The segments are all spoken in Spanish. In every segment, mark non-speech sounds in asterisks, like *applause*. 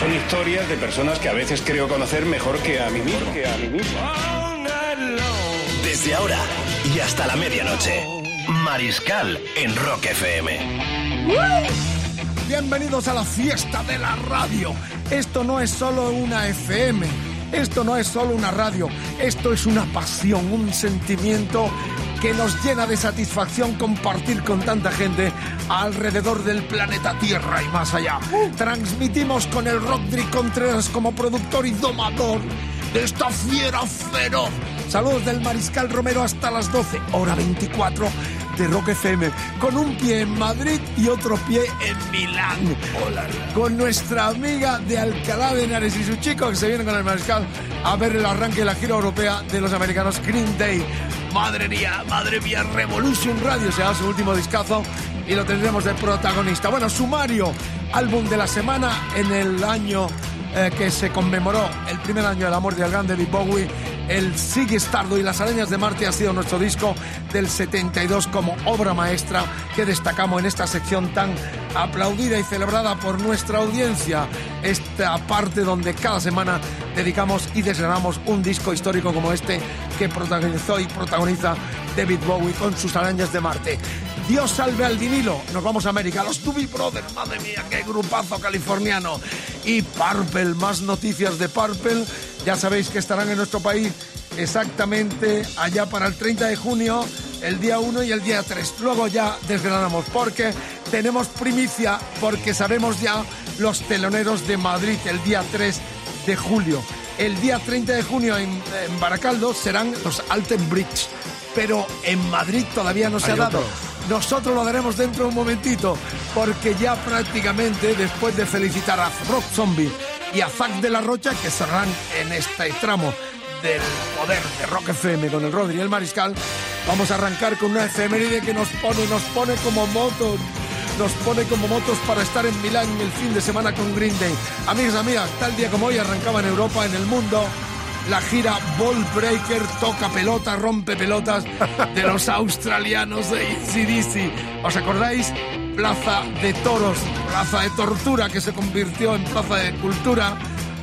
Son historias de personas que a veces creo conocer mejor que a mí mismo. Que a mí mismo. Desde ahora y hasta la medianoche, Mariscal en Rock FM. Bienvenidos a la fiesta de la radio. Esto no es solo una FM, esto no es solo una radio, esto es una pasión, un sentimiento que nos llena de satisfacción compartir con tanta gente alrededor del planeta Tierra y más allá. Transmitimos con el Rodri Contreras como productor y domador de esta fiera feroz. Saludos del Mariscal Romero hasta las 12, hora 24 de Rock FM, con un pie en Madrid y otro pie en Milán. Con nuestra amiga de Alcalá de Henares y su chico que se viene con el Mariscal a ver el arranque de la gira europea de los americanos Green Day. Madre mía, madre mía, Revolution Radio será su último discazo y lo tendremos de protagonista. Bueno, sumario, álbum de la semana en el año eh, que se conmemoró el primer año de la muerte del gran David Bowie. El Sigue Estardo y las arañas de Marte ha sido nuestro disco del 72 como obra maestra que destacamos en esta sección tan aplaudida y celebrada por nuestra audiencia. Esta parte donde cada semana dedicamos y desgranamos un disco histórico como este que protagonizó y protagoniza David Bowie con sus arañas de Marte. Dios salve al vinilo. Nos vamos a América. Los Doobie Brothers, madre mía, qué grupazo californiano. Y Purple, más noticias de Purple. Ya sabéis que estarán en nuestro país exactamente allá para el 30 de junio, el día 1 y el día 3. Luego ya desgranamos porque tenemos primicia, porque sabemos ya los teloneros de Madrid el día 3 de julio. El día 30 de junio en, en Baracaldo serán los Alten Bridge, pero en Madrid todavía no se ha dado. otro. Nosotros lo daremos dentro de un momentito, porque ya prácticamente después de felicitar a Rock Zombie y a Zack de la Rocha, que cerrarán en este tramo del poder de Rock FM con el Rodri y el Mariscal, vamos a arrancar con una efeméride que nos pone, nos pone como motos, nos pone como motos para estar en Milán el fin de semana con Green Day. Amigos, amigas, tal día como hoy arrancaba en Europa, en el mundo, la gira Ball Breaker toca pelota, rompe pelotas de los *laughs* australianos de ACDC. ¿Os acordáis? Plaza de Toros, Plaza de Tortura que se convirtió en Plaza de Cultura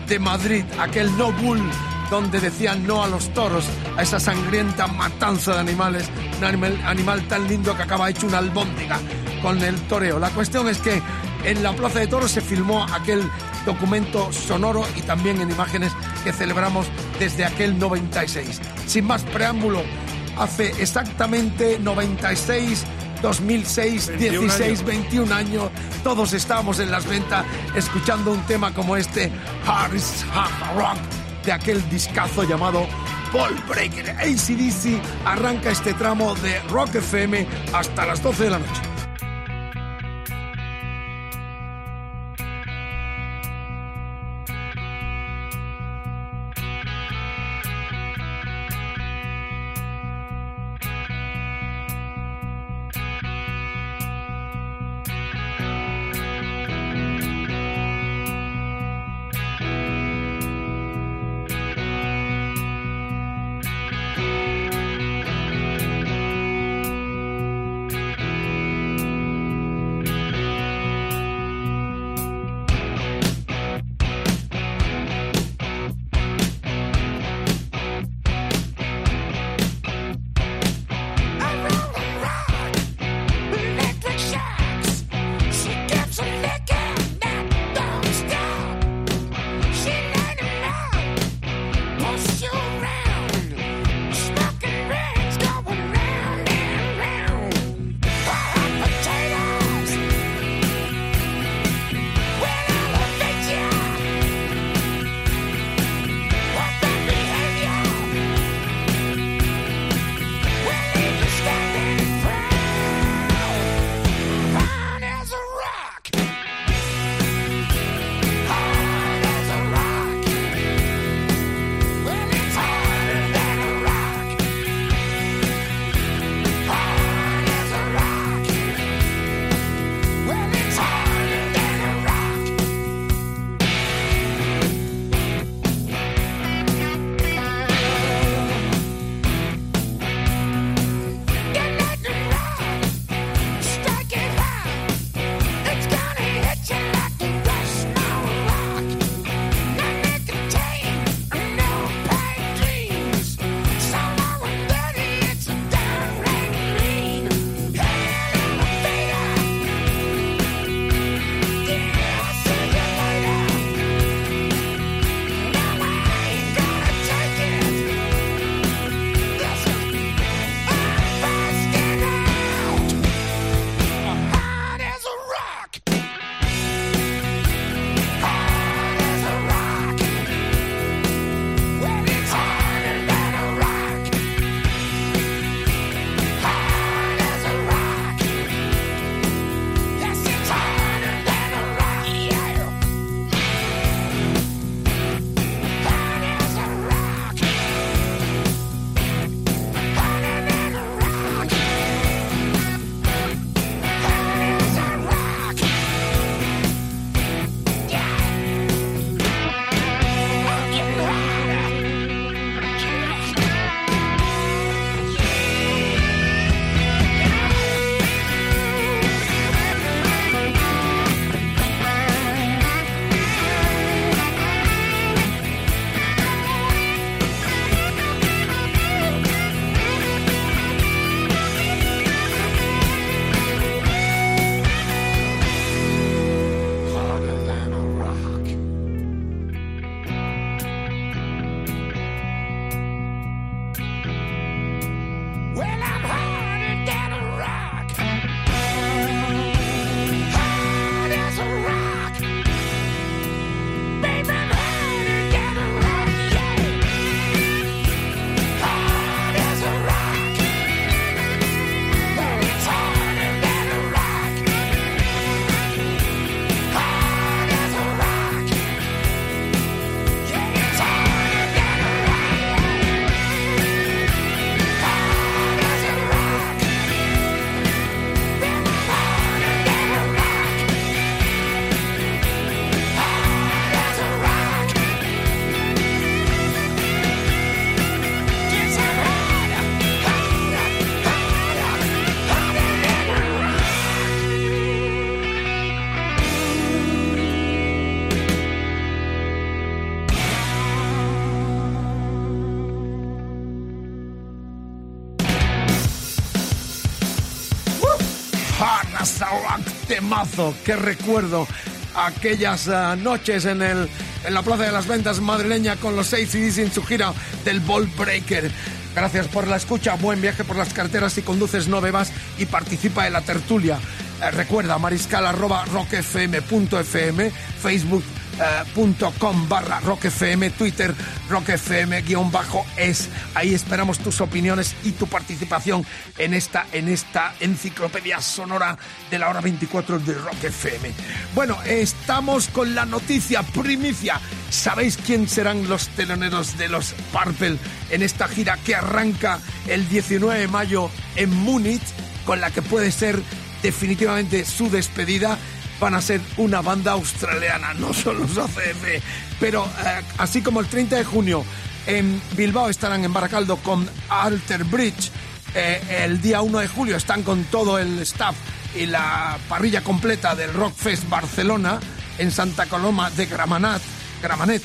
de Madrid, aquel no bull donde decían no a los toros, a esa sangrienta matanza de animales, un animal, animal tan lindo que acaba hecho una albóndiga con el toreo. La cuestión es que en la Plaza de Toros se filmó aquel documento sonoro y también en imágenes que celebramos desde aquel 96. Sin más preámbulo, hace exactamente 96, 2006, 21 16, años. 21 años, todos estábamos en las ventas escuchando un tema como este, Harris Hard Rock, de aquel discazo llamado Ball Breaker. ACDC arranca este tramo de Rock FM hasta las 12 de la noche. Temazo, que recuerdo aquellas uh, noches en, el, en la Plaza de las Ventas madrileña con los seis CDs en su gira del Ball Breaker. Gracias por la escucha, buen viaje por las carreteras si conduces no bebas y participa en la tertulia. Eh, recuerda mariscal arroba rockfm.fm, Facebook com barra rockfm, Twitter rockfm guion bajo es. Ahí esperamos tus opiniones y tu participación en esta, en esta enciclopedia sonora de la hora 24 de Rock FM. Bueno, estamos con la noticia primicia. ¿Sabéis quién serán los teloneros de los Purple en esta gira que arranca el 19 de mayo en Múnich, con la que puede ser definitivamente su despedida? Van a ser una banda australiana, no son los ACF. Pero eh, así como el 30 de junio en Bilbao estarán en Baracaldo con Alter Bridge, eh, el día 1 de julio están con todo el staff y la parrilla completa del Rockfest Barcelona en Santa Coloma de Gramenet. Gramanet.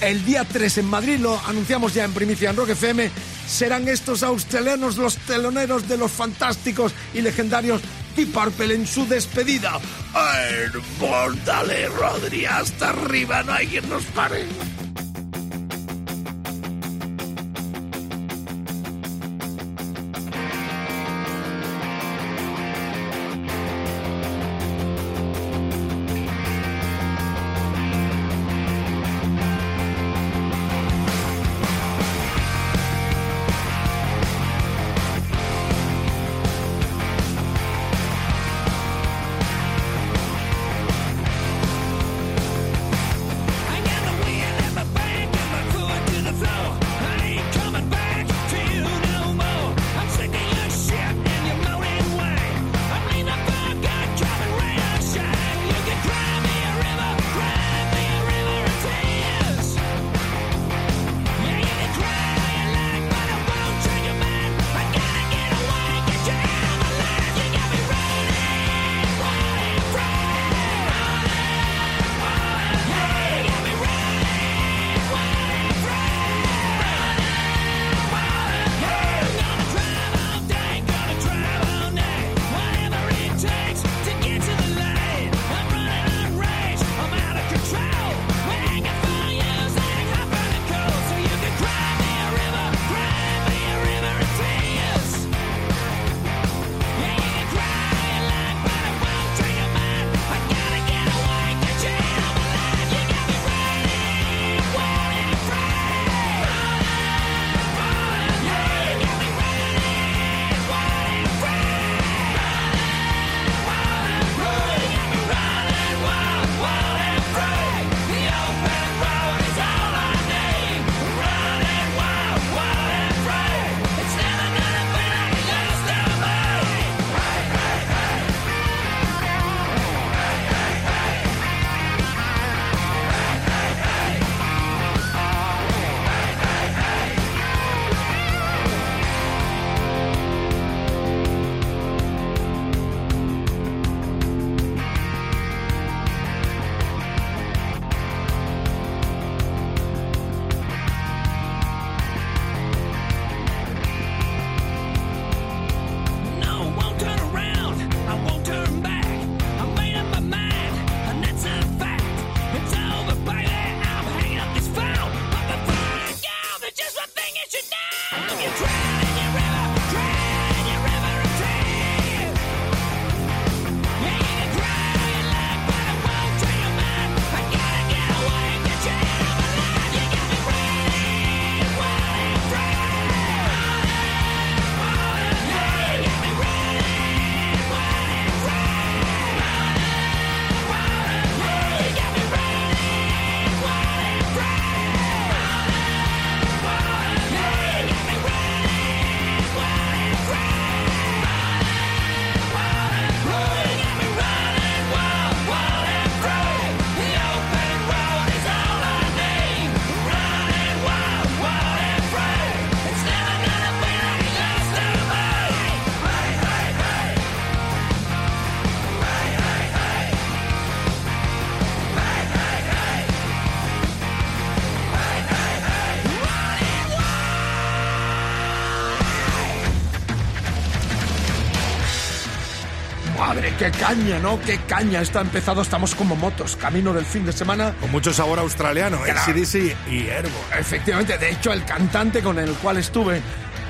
El día 3 en Madrid, lo anunciamos ya en primicia en Rock FM, serán estos australianos los teloneros de los fantásticos y legendarios Deep Purple en su despedida. ¡Ay, Rodri, hasta arriba, no hay quien nos pare! Caña, ¿no? Qué caña. Está empezado, estamos como motos, camino del fin de semana. Con mucho sabor australiano, Claro. ACDC y Herbo. Efectivamente, de hecho, el cantante con el cual estuve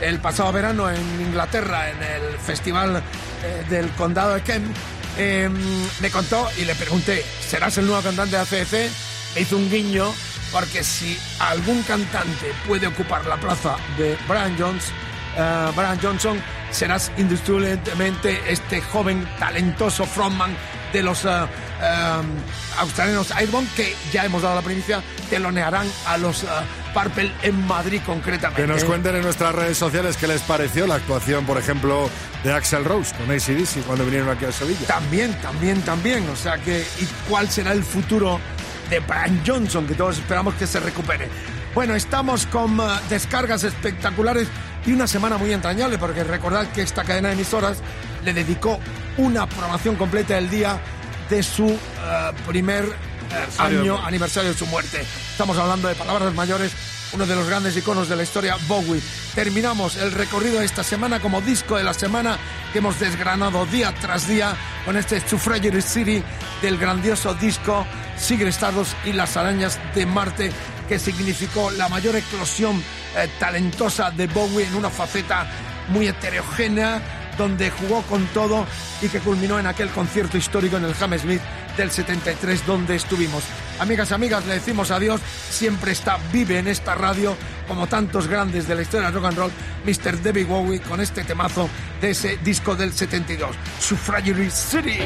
el pasado verano en Inglaterra, en el festival eh, del condado de Kent, eh, me contó y le pregunté, ¿serás el nuevo cantante de ACDC? Me hizo un guiño, porque si algún cantante puede ocupar la plaza de Brian Jones, Brian Johnson, serás indiscutiblemente este joven, talentoso frontman de los eh, australianos Airborne, que ya hemos dado la primicia, telonearán a los eh, Purple en Madrid concretamente. Que nos cuenten en nuestras redes sociales qué les pareció la actuación, por ejemplo, de Axel Rose con ACDC cuando vinieron aquí a Sevilla. También, también, también. O sea que, ¿y cuál será el futuro de Brian Johnson? Que todos esperamos que se recupere. Bueno, estamos con descargas espectaculares y una semana muy entrañable, porque recordad que esta cadena de emisoras le dedicó una programación completa del día de su eh, primer eh, Aniversario. año aniversario de su muerte. Estamos hablando de palabras mayores, uno de los grandes iconos de la historia, Bowie. Terminamos el recorrido de esta semana como disco de la semana que hemos desgranado día tras día con este Suffragette City del grandioso disco Sigrid Stardust y las arañas de Marte que significó la mayor eclosión eh, talentosa de Bowie en una faceta muy heterogénea donde jugó con todo y que culminó en aquel concierto histórico en el Hammersmith del 73 donde estuvimos. Amigas amigas, le decimos adiós. Siempre está vive en esta radio, como tantos grandes de la historia del rock and roll, Mr. David Bowie con este temazo de ese disco del 72, Suffragette City.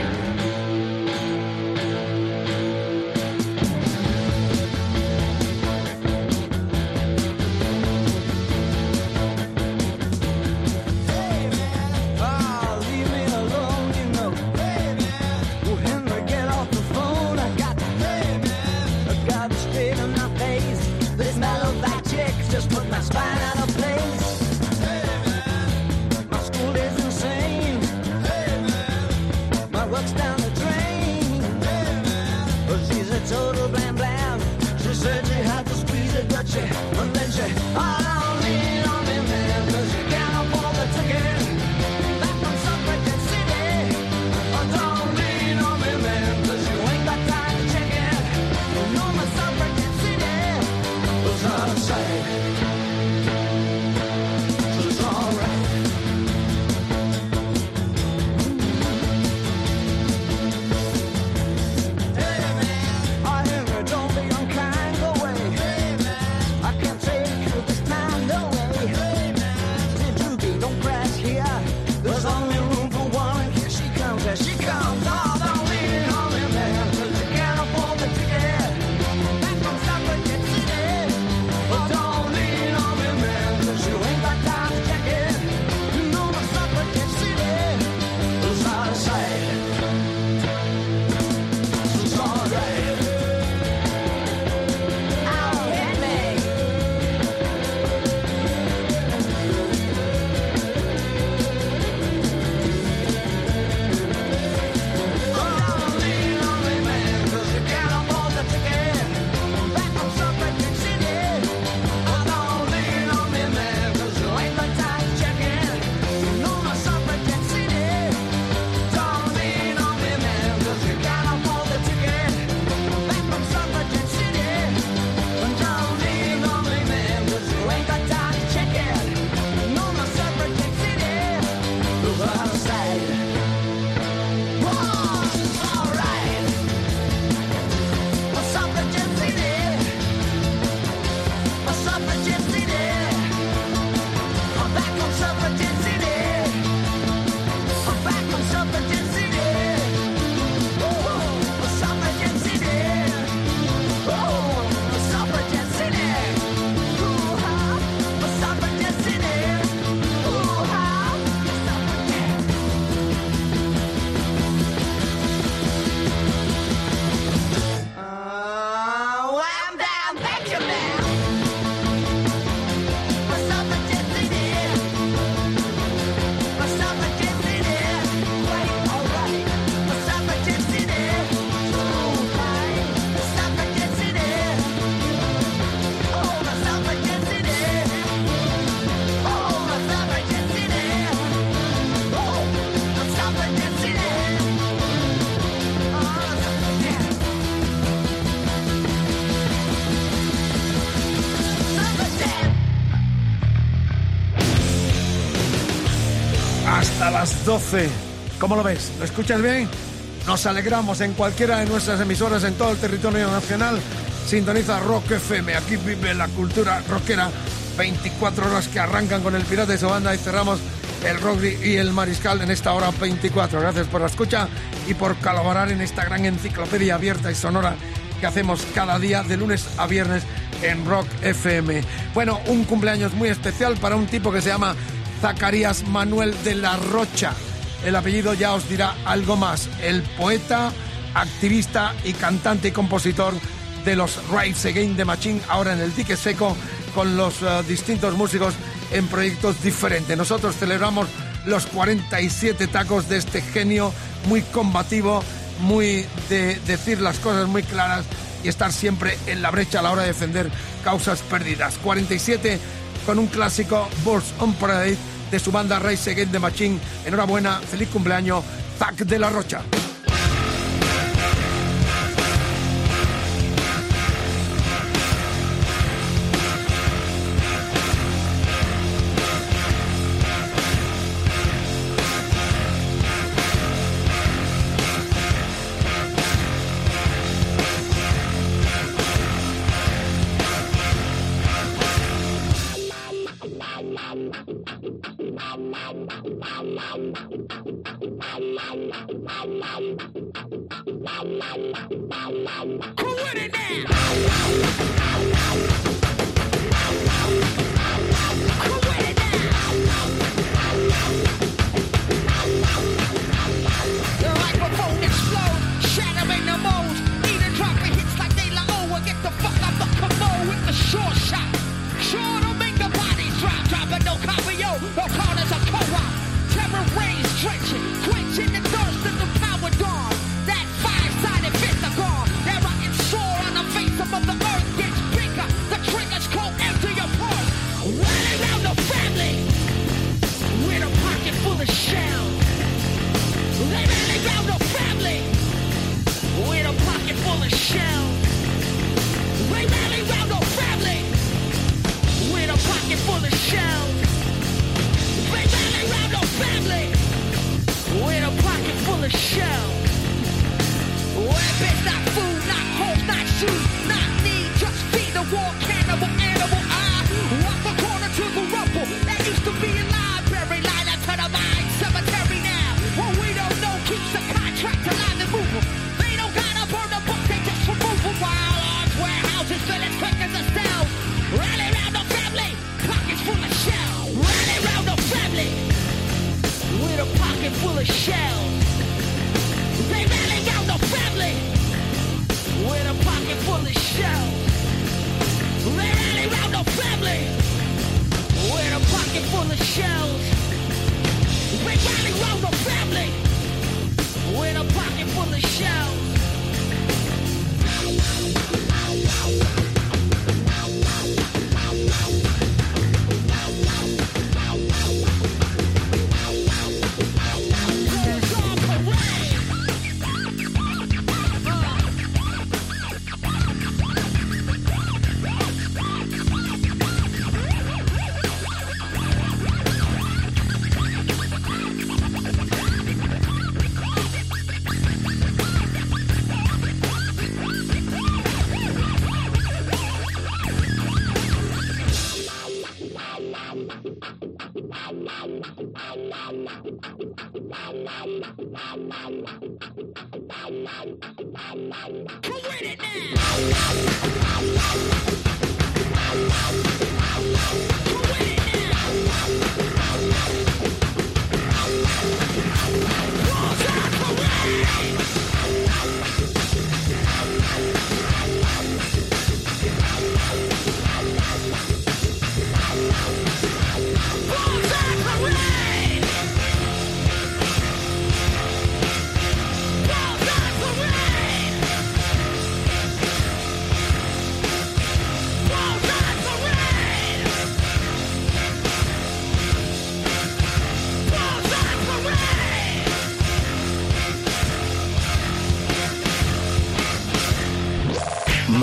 12. ¿Cómo lo ves? ¿Lo escuchas bien? Nos alegramos en cualquiera de nuestras emisoras en todo el territorio nacional. Sintoniza Rock FM. Aquí vive la cultura rockera. 24 horas que arrancan con el Pirata y su banda y cerramos el rock y el mariscal en esta hora 24. Gracias por la escucha y por colaborar en esta gran enciclopedia abierta y sonora que hacemos cada día de lunes a viernes en Rock FM. Bueno, un cumpleaños muy especial para un tipo que se llama Zacarías Manuel de la Rocha. El apellido ya os dirá algo más. El poeta, activista y cantante y compositor de los Rise Again de Machine, ahora en el dique seco, con los eh, distintos músicos en proyectos diferentes. Nosotros celebramos los 47 tacos de este genio muy combativo, muy de decir las cosas muy claras y estar siempre en la brecha a la hora de defender causas perdidas. 47 con un clásico Bulls on Parade de su banda Rise Again de Machine. Enhorabuena, feliz cumpleaños, Zac de la Rocha. the shell. Where is not food, not home, not shoes, not need, just feed the walk. Come with it now?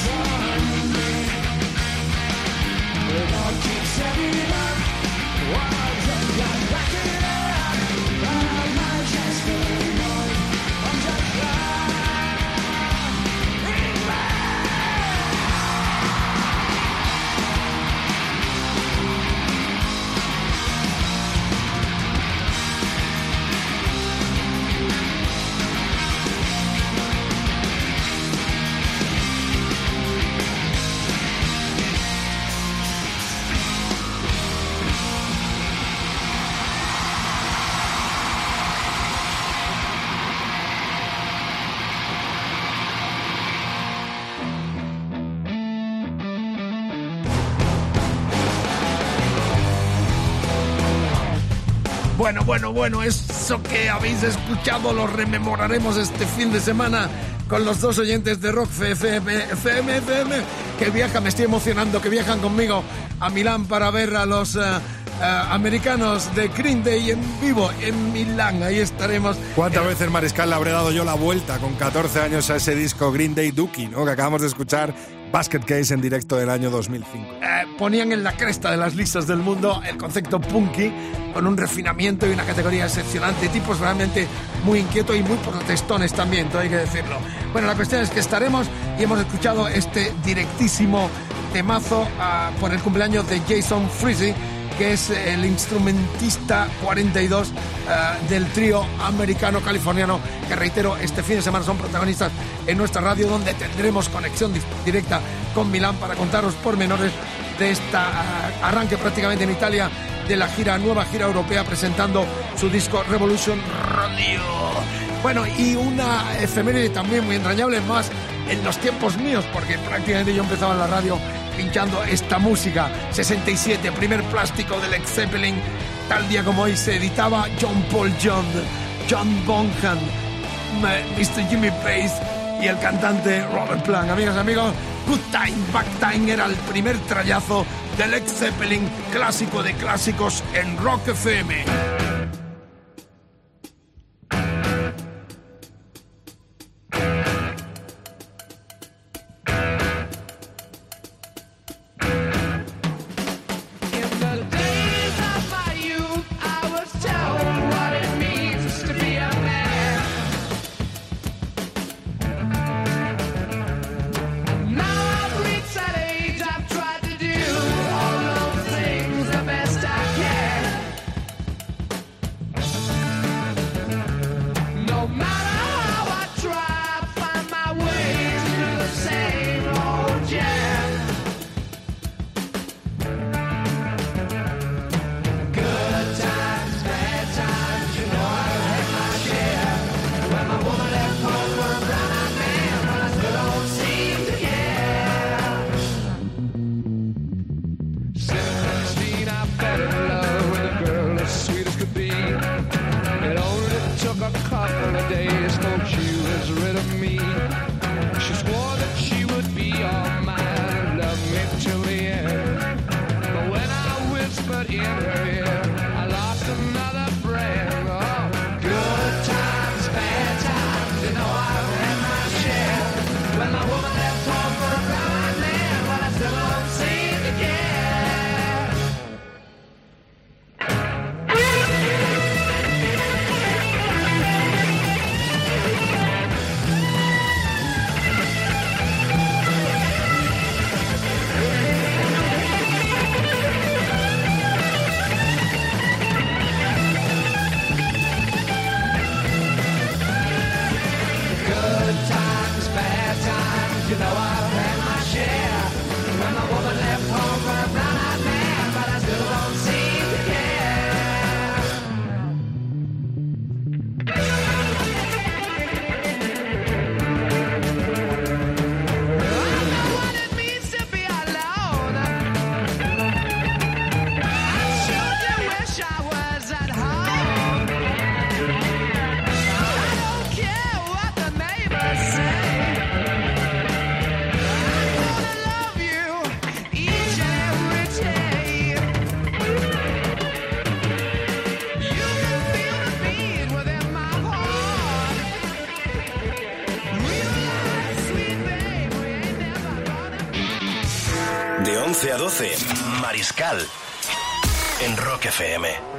Show. Bueno, bueno, bueno, eso que habéis escuchado lo rememoraremos este fin de semana con los dos oyentes de Rock FM, FM, FM, que viajan, me estoy emocionando, que viajan conmigo a Milán para ver a los eh, eh, americanos de Green Day en vivo en Milán. Ahí estaremos. ¿Cuántas Eh, veces, Mariscal, le habré dado yo la vuelta con 14 años a ese disco Green Day Dookie, ¿no? que acabamos de escuchar Basket Case en directo del año 2005? eh, ponían en la cresta de las listas del mundo el concepto punky con un refinamiento y una categoría excepcionante, tipos realmente muy inquietos y muy protestones también, todo hay que decirlo. Bueno, la cuestión es que estaremos y hemos escuchado este directísimo temazo ah, por el cumpleaños de Jason Freezy, que es el instrumentista 42 ah, del trío americano-californiano, que reitero, este fin de semana son protagonistas en nuestra radio, donde tendremos conexión di- directa con Milán para contaros pormenores de esta ah, arranque prácticamente en Italia de la gira, nueva gira europea, presentando su disco Revolution Radio. Bueno, y una efeméride también muy entrañable, más en los tiempos míos, porque prácticamente yo empezaba en la radio pinchando esta música. 67, primer plástico del Led Zeppelin. Tal día como hoy se editaba John Paul John, John Bonham, Mr. Jimmy Page y el cantante Robert Plant. Amigas, amigos, Good Time, Back Time era el primer trayazo del Led Zeppelin, clásico de clásicos en Rock FM. Mariscal. En Rock FM.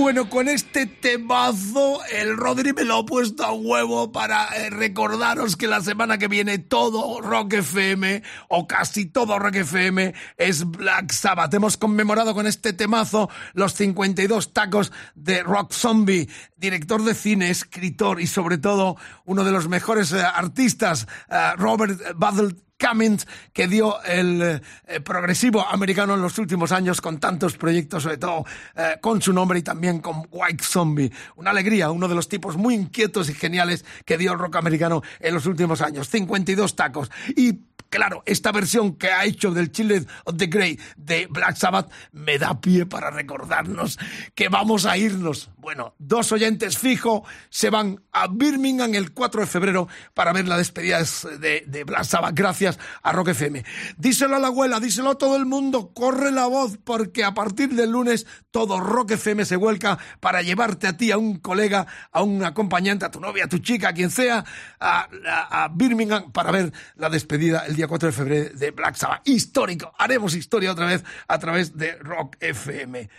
Bueno, con este temazo, el Rodri me lo ha puesto a huevo para eh, recordaros que la semana que viene todo Rock FM, o casi todo Rock FM, es Black Sabbath. Hemos conmemorado con este temazo los 52 tacos de Rock Zombie, director de cine, escritor y sobre todo uno de los mejores eh, artistas, eh, Robert Battle Cummings, que dio el eh, progresivo americano en los últimos años con tantos proyectos, sobre todo eh, con su nombre y también con White Zombie. Una alegría, uno de los tipos muy inquietos y geniales que dio el rock americano en los últimos años. 52 tacos. Y Claro, esta versión que ha hecho del Children of the Grey de Black Sabbath me da pie para recordarnos que vamos a irnos. Bueno, dos oyentes fijo se van a Birmingham el 4 de febrero para ver la despedida de, de Black Sabbath. Gracias a Rock FM. Díselo a la abuela, díselo a todo el mundo, corre la voz porque a partir del lunes todo Rock FM se vuelca para llevarte a ti, a un colega, a un acompañante, a tu novia, a tu chica, a quien sea, a Birmingham para ver la despedida el día 4 de febrero de Black Sabbath. Histórico. Haremos historia otra vez a través de Rock FM.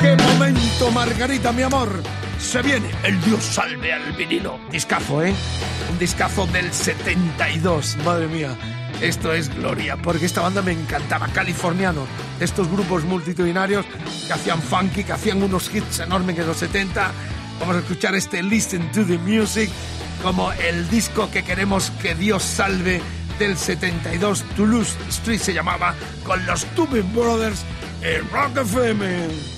¡Qué momento, Margarita, mi amor! Se viene el Dios salve al vinilo. Discazo, ¿eh? Un discazo del 72. Madre mía. Esto es gloria, porque esta banda me encantaba, californiano, estos grupos multitudinarios que hacían funky, que hacían unos hits enormes en los 70. Vamos a escuchar este Listen to the Music como el disco que queremos que Dios salve del 72, Toulouse Street se llamaba, con los Tubing Brothers en Rock FM. Don't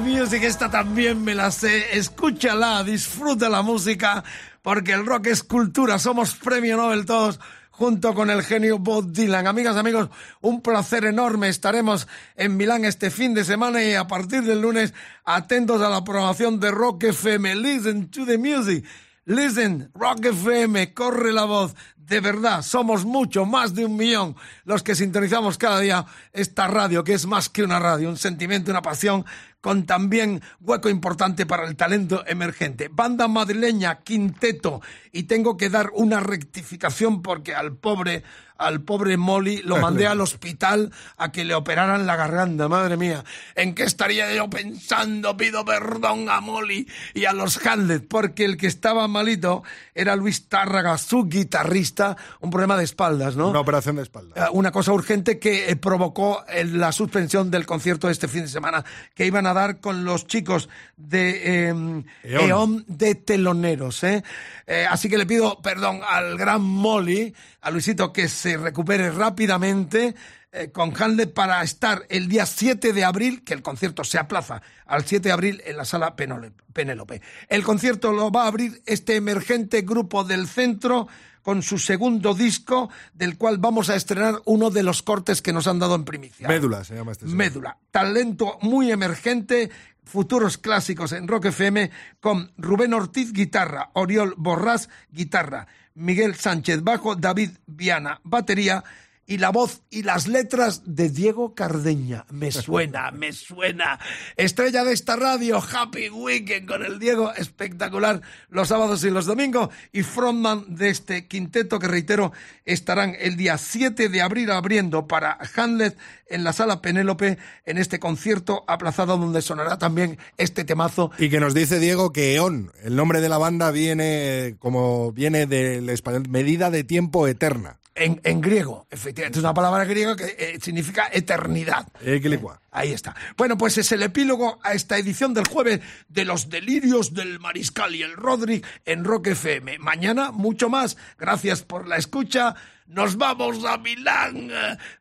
music, esta también me la sé. Escúchala, disfruta la música, porque el rock es cultura. Somos premio Nobel todos junto con el genio Bob Dylan. Amigas, amigos, un placer enorme. Estaremos en Milán este fin de semana y a partir del lunes atentos a la programación de Rock FM. Listen to the music. Listen, Rock FM, corre la voz. De verdad, somos mucho, más de un millón, los que sintonizamos cada día esta radio, que es más que una radio, un sentimiento, una pasión, con también hueco importante para el talento emergente. Banda madrileña, quinteto, y tengo que dar una rectificación porque al pobre, al pobre Molly lo *laughs* mandé al hospital a que le operaran la garganta, madre mía. ¿En qué estaría yo pensando? Pido perdón a Molly y a los Hamlet, porque el que estaba malito era Luis Tárraga, su guitarrista, un problema de espaldas, ¿no? Una operación de espalda. Eh, Una cosa urgente que eh, provocó eh, la suspensión del concierto de este fin de semana que iban a dar con los chicos de eh, Eon. Eon de teloneros. ¿eh? Eh, así que le pido perdón al gran Molly, a Luisito, que se recupere rápidamente eh, con Hamlet para estar el día 7 de abril, que el concierto se aplaza al 7 de abril en la sala Penélope. El concierto lo va a abrir este emergente grupo del centro con su segundo disco, del cual vamos a estrenar uno de los cortes que nos han dado en primicia. Médula se llama este señor. Médula. Talento muy emergente, futuros clásicos en Rock FM con Rubén Ortiz, guitarra, Oriol Borrás, guitarra, Miguel Sánchez, bajo, David Viana, batería y la voz y las letras de Diego Cardeña. Me suena, *laughs* me suena. Estrella de esta radio, Happy Weekend con el Diego, espectacular los sábados y los domingos. Y frontman de este quinteto que reitero estarán el día 7 de abril abriendo para Hamlet en la sala Penélope en este concierto aplazado donde sonará también este temazo. Y que nos dice Diego que EON, el nombre de la banda viene como viene del español, medida de tiempo eterna. En, en griego, efectivamente, es una palabra griega que eh, significa eternidad. Eh, que licua. Ahí está. Bueno, pues es el epílogo a esta edición del jueves de los delirios del Mariscal y el Rodri en Rock FM. Mañana mucho más. Gracias por la escucha. Nos vamos a Milán.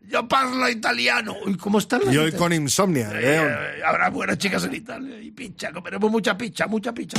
Yo parlo italiano. Uy, ¿Cómo está la Y hoy con insomnia, Eh, eh, habrá buenas chicas en Italia y picha. Comeremos mucha picha, mucha picha.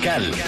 12,